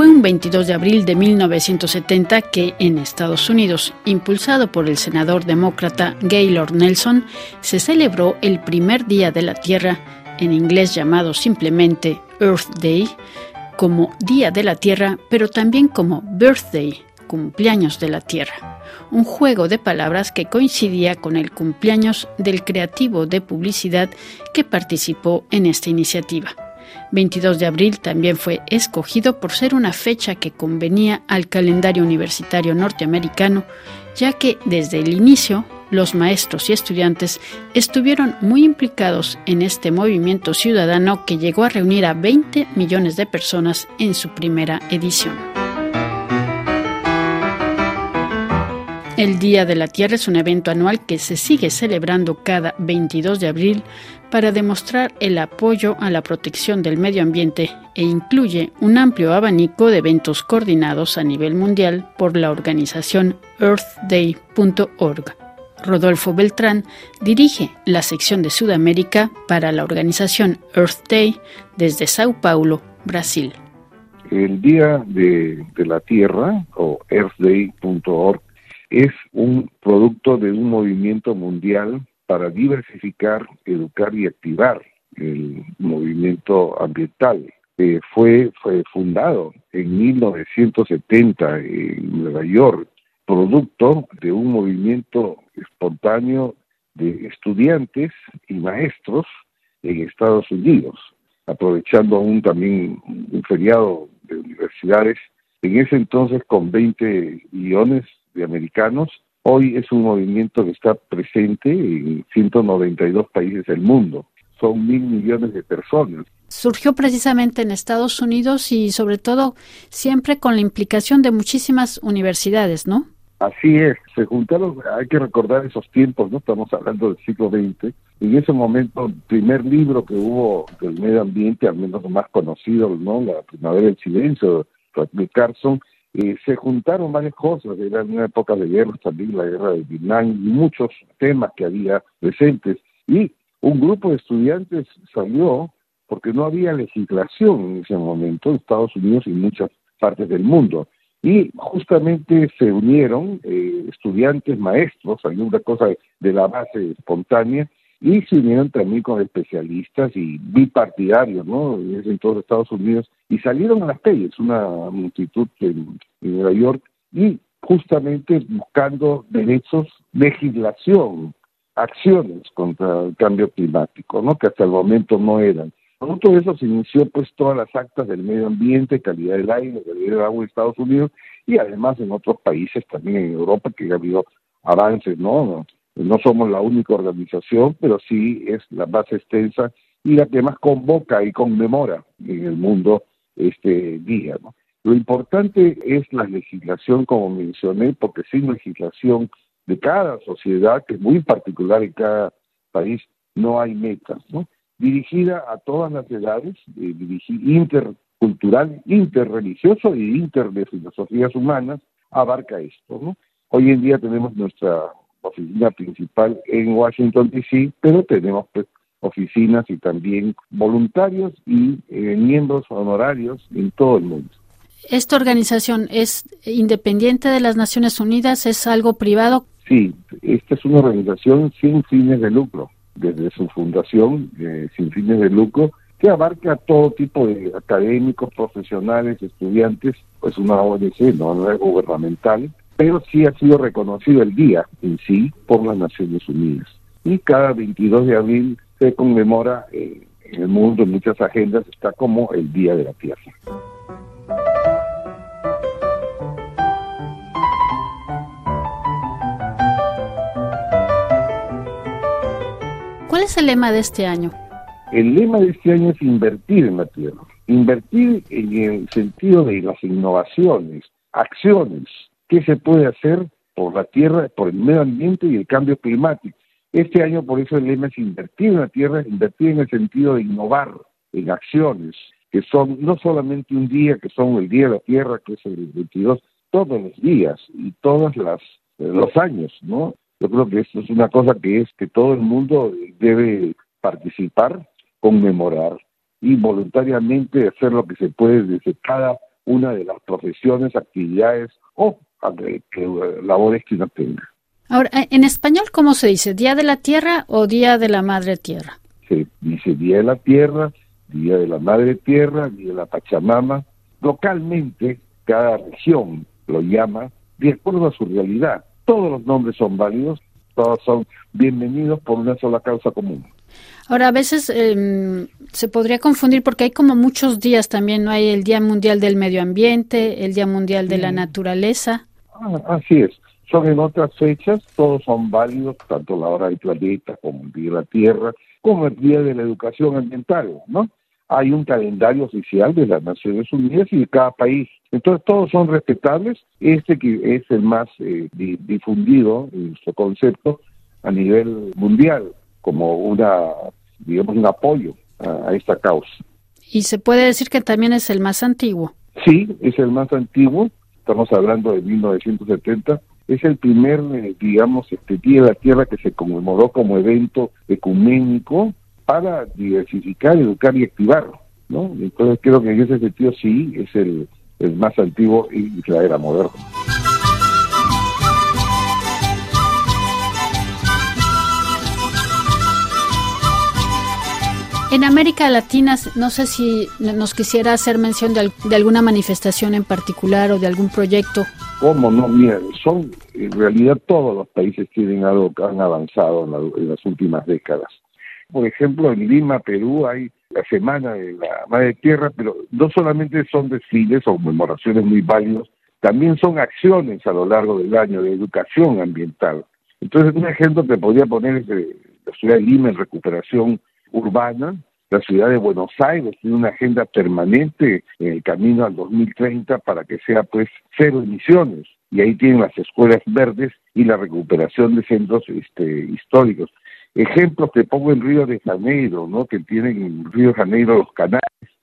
Fue un 22 de abril de 1970 que en Estados Unidos, impulsado por el senador demócrata Gaylord Nelson, se celebró el primer Día de la Tierra, en inglés llamado simplemente Earth Day, como Día de la Tierra, pero también como Birthday, cumpleaños de la Tierra, un juego de palabras que coincidía con el cumpleaños del creativo de publicidad que participó en esta iniciativa. 22 de abril también fue escogido por ser una fecha que convenía al calendario universitario norteamericano, ya que desde el inicio los maestros y estudiantes estuvieron muy implicados en este movimiento ciudadano que llegó a reunir a 20 millones de personas en su primera edición. El Día de la Tierra es un evento anual que se sigue celebrando cada 22 de abril para demostrar el apoyo a la protección del medio ambiente e incluye un amplio abanico de eventos coordinados a nivel mundial por la organización earthday.org. Rodolfo Beltrán dirige la sección de Sudamérica para la organización Earth Day desde Sao Paulo, Brasil. El Día de, de la Tierra o earthday.org es un producto de un movimiento mundial para diversificar, educar y activar el movimiento ambiental. Eh, fue, fue fundado en 1970 en Nueva York, producto de un movimiento espontáneo de estudiantes y maestros en Estados Unidos, aprovechando aún también un feriado de universidades, en ese entonces con 20 millones de americanos. Hoy es un movimiento que está presente en 192 países del mundo. Son mil millones de personas. Surgió precisamente en Estados Unidos y sobre todo siempre con la implicación de muchísimas universidades, ¿no? Así es, se juntaron, hay que recordar esos tiempos, ¿no? Estamos hablando del siglo XX. En ese momento, el primer libro que hubo del medio ambiente, al menos más conocido, ¿no? La Primavera del Silencio, de Carson, eh, se juntaron varias cosas, era una época de guerra también, la guerra de Vietnam, muchos temas que había presentes. Y un grupo de estudiantes salió porque no había legislación en ese momento en Estados Unidos y muchas partes del mundo. Y justamente se unieron eh, estudiantes, maestros, hay una cosa de la base espontánea, y se unieron también con especialistas y bipartidarios, ¿no? En todos Estados Unidos, y salieron a las calles, una multitud en, Nueva York, y justamente buscando derechos, legislación, acciones contra el cambio climático, ¿no? Que hasta el momento no eran. Con todo eso se inició pues todas las actas del medio ambiente, calidad del aire, calidad del agua en Estados Unidos y además en otros países también en Europa que ha habido avances, ¿no? No somos la única organización, pero sí es la más extensa y la que más convoca y conmemora en el mundo este día. Lo importante es la legislación, como mencioné, porque sin legislación de cada sociedad, que es muy particular en cada país, no hay metas, ¿no? Dirigida a todas las edades, eh, intercultural, interreligioso y inter de filosofías humanas, abarca esto. Hoy en día tenemos nuestra oficina principal en Washington, D.C., pero tenemos pues, oficinas y también voluntarios y eh, miembros honorarios en todo el mundo. ¿Esta organización es independiente de las Naciones Unidas? ¿Es algo privado? Sí, esta es una organización sin fines de lucro, desde su fundación, eh, sin fines de lucro, que abarca todo tipo de académicos, profesionales, estudiantes, pues una ONG, no, no es gubernamental, pero sí ha sido reconocido el día en sí por las Naciones Unidas. Y cada 22 de abril se conmemora eh, en el mundo, en muchas agendas, está como el Día de la Tierra. ¿Cuál es el lema de este año? El lema de este año es invertir en la tierra, invertir en el sentido de las innovaciones, acciones, qué se puede hacer por la tierra, por el medio ambiente y el cambio climático. Este año, por eso el lema es invertir en la tierra, invertir en el sentido de innovar en acciones que son no solamente un día, que son el Día de la Tierra, que es el 22, todos los días y todos las, los años, ¿no? Yo creo que esto es una cosa que es que todo el mundo debe participar, conmemorar y voluntariamente hacer lo que se puede desde cada una de las profesiones, actividades o eh, labores que uno tenga. Ahora, en español, ¿cómo se dice? ¿Día de la Tierra o Día de la Madre Tierra? Se dice Día de la Tierra, Día de la Madre Tierra, Día de la Pachamama. Localmente, cada región lo llama de acuerdo a su realidad. Todos los nombres son válidos, todos son bienvenidos por una sola causa común. Ahora, a veces em, se podría confundir porque hay como muchos días también, ¿no? Hay el Día Mundial del Medio Ambiente, el Día Mundial de la Naturaleza. Ah, así es. Son en otras fechas, todos son válidos, tanto la hora del planeta como el Día de la Tierra, como el Día de la Educación Ambiental, ¿no? Hay un calendario oficial de las Naciones Unidas y de cada país. Entonces todos son respetables. Este que es el más eh, difundido, su concepto, a nivel mundial, como una, digamos, un apoyo a esta causa. Y se puede decir que también es el más antiguo. Sí, es el más antiguo. Estamos hablando de 1970 es el primer, eh, digamos, este Día de la Tierra que se conmemoró como evento ecuménico para diversificar, educar y activar, ¿no? Entonces creo que en ese sentido sí es el, el más antiguo y la era moderna. En América Latina, no sé si nos quisiera hacer mención de, alguna manifestación en particular o de algún proyecto. ¿Cómo no? Mira, son, en realidad todos los países que han avanzado en, las últimas décadas. Por ejemplo, en Lima, Perú, hay la Semana de la Madre Tierra, pero no solamente son desfiles o conmemoraciones muy válidos, también son acciones a lo largo del año de educación ambiental. Entonces, un ejemplo que podría poner es la ciudad de Lima en recuperación urbana. La ciudad de Buenos Aires tiene una agenda permanente en el camino al 2030 para que sea pues cero emisiones. Y ahí tienen las escuelas verdes y la recuperación de centros este, históricos. Ejemplos que pongo en Río de Janeiro, ¿no? que tienen en Río de Janeiro los canales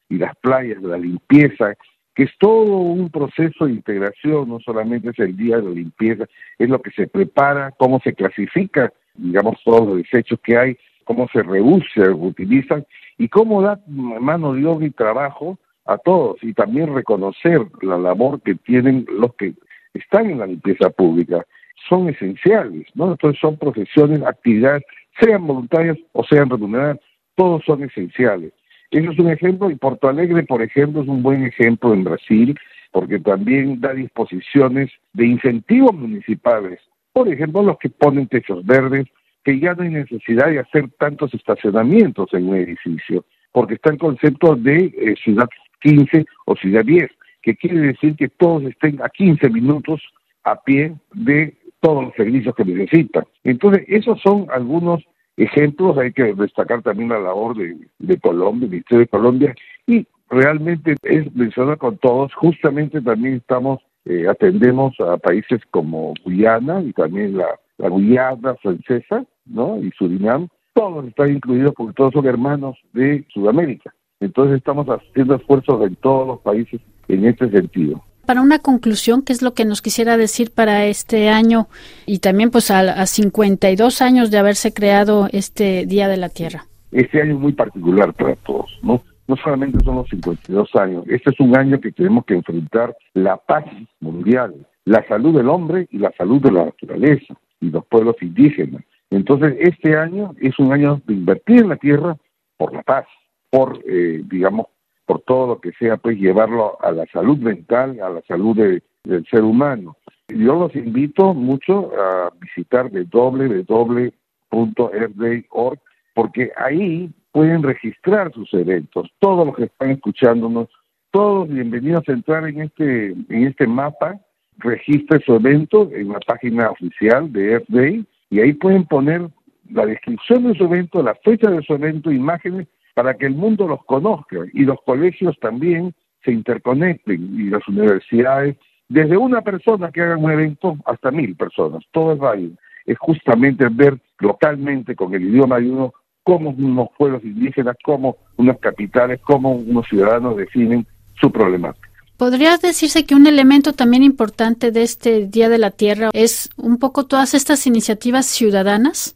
y las playas, la limpieza, que es todo un proceso de integración, no solamente es el día de la limpieza, es lo que se prepara, cómo se clasifica, digamos, todos los desechos que hay, cómo se reduce, utilizan y cómo da mano de obra y trabajo a todos y también reconocer la labor que tienen los que están en la limpieza pública. Son esenciales, ¿no? Entonces son profesiones, actividades, sean voluntarias o sean remuneradas, todos son esenciales. Eso es un ejemplo y Porto Alegre, por ejemplo, es un buen ejemplo en Brasil porque también da disposiciones de incentivos municipales. Por ejemplo, los que ponen techos verdes, que ya no hay necesidad de hacer tantos estacionamientos en un edificio, porque está el concepto de eh, ciudad 15 o ciudad 10, que quiere decir que todos estén a 15 minutos a pie de todos los servicios que necesitan. Entonces, esos son algunos ejemplos, hay que destacar también la labor de, Colombia, el Ministerio de Colombia, y realmente es mencionar con todos, justamente también estamos, eh, atendemos a países como Guyana y también la, la Guyana francesa, ¿no? Y Surinam, todos están incluidos porque todos son hermanos de Sudamérica. Entonces estamos haciendo esfuerzos en todos los países en este sentido. Para una conclusión, ¿qué es lo que nos quisiera decir para este año y también pues a, a 52 años de haberse creado este Día de la Tierra? Este año es muy particular para todos, ¿no? No solamente son los 52 años, este es un año que tenemos que enfrentar la paz mundial, la salud del hombre y la salud de la naturaleza y los pueblos indígenas. Entonces, este año es un año de invertir en la tierra por la paz, por, eh, digamos, por todo lo que sea, pues llevarlo a la salud mental, a la salud del ser humano. Yo los invito mucho a visitar www.earthday.org porque ahí pueden registrar sus eventos. Todos los que están escuchándonos, todos bienvenidos a entrar en este, en este mapa, registre su evento en la página oficial de Earth Day y ahí pueden poner la descripción de su evento, la fecha de su evento, imágenes, para que el mundo los conozca y los colegios también se interconecten y las universidades, desde una persona que haga un evento hasta mil personas, todo es válido. Es justamente ver localmente con el idioma de uno cómo unos pueblos indígenas, cómo unas capitales, cómo unos ciudadanos definen su problemática. ¿Podrías decirse que un elemento también importante de este Día de la Tierra es un poco todas estas iniciativas ciudadanas?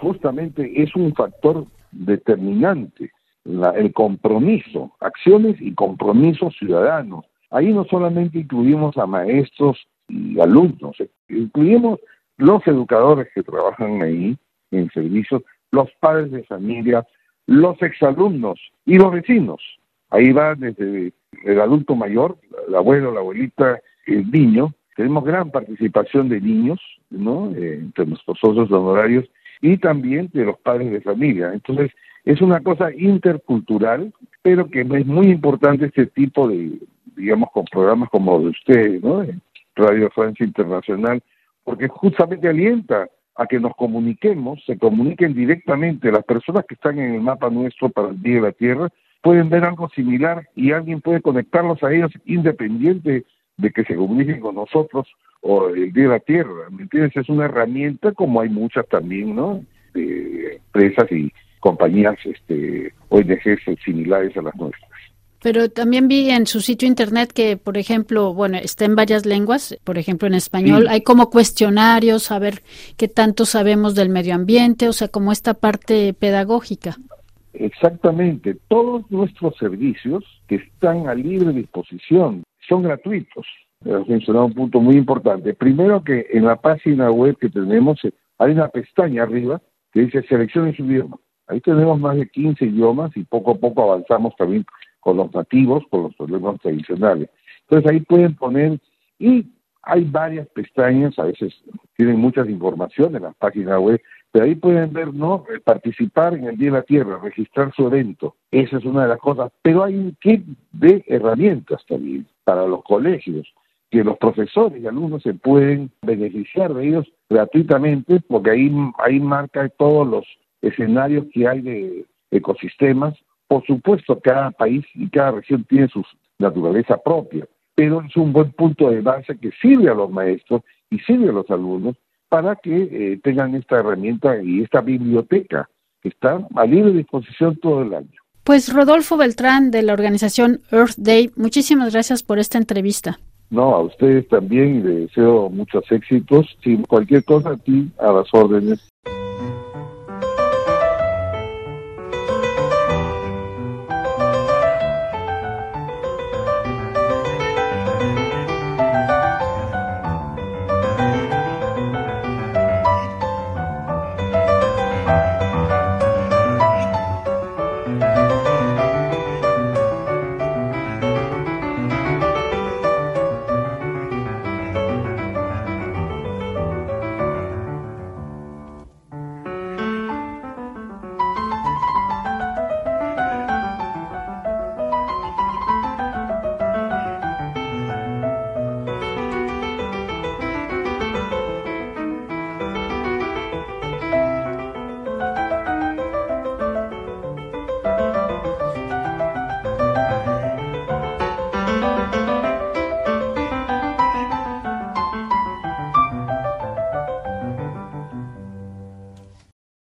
Justamente es un factor determinante, el compromiso, acciones y compromisos ciudadanos. Ahí no solamente incluimos a maestros y alumnos, eh, incluimos los educadores que trabajan ahí en servicios, los padres de familia, los exalumnos y los vecinos. Ahí va desde el adulto mayor, el abuelo, la abuelita, el niño. Tenemos gran participación de niños, ¿no? Eh, entre nuestros socios honorarios y también de los padres de familia. Entonces, es una cosa intercultural, pero que es muy importante este tipo de, digamos, con programas como de ustedes, ¿no? Radio Francia Internacional, porque justamente alienta a que nos comuniquemos, se comuniquen directamente las personas que están en el mapa nuestro para el Día de la Tierra, pueden ver algo similar y alguien puede conectarlos a ellos independiente de que se comuniquen con nosotros o el Día de la Tierra, ¿me entiendes? Es una herramienta como hay muchas también, ¿no? De empresas y compañías, este, ONGs similares a las nuestras. Pero también vi en su sitio internet que, por ejemplo, bueno, está en varias lenguas, por ejemplo en español, hay como cuestionarios, saber qué tanto sabemos del medio ambiente, o sea, como esta parte pedagógica. Exactamente, todos nuestros servicios que están a libre disposición son gratuitos. Has mencionado un punto muy importante. Primero que en la página web que tenemos eh, hay una pestaña arriba que dice seleccione su idioma. Ahí tenemos más de 15 idiomas y poco a poco avanzamos también con los nativos, con los problemas tradicionales. Entonces ahí pueden poner, y hay varias pestañas, a veces tienen muchas informaciones en la página web, pero ahí pueden ver, ¿no? Eh, participar en el Día de la Tierra, registrar su evento. Esa es una de las cosas. Pero hay un kit de herramientas también para los colegios, que los profesores y alumnos se pueden beneficiar de ellos gratuitamente, porque ahí, ahí marca todos los escenarios que hay de ecosistemas por supuesto, cada país y cada región tiene su naturaleza propia, pero es un buen punto de base que sirve a los maestros y sirve a los alumnos para que eh, tengan esta herramienta y esta biblioteca que está a libre disposición todo el año. Pues Rodolfo Beltrán de la organización Earth Day, muchísimas gracias por esta entrevista. No, a ustedes también y les deseo muchos éxitos. Si cualquier cosa, a ti a las órdenes.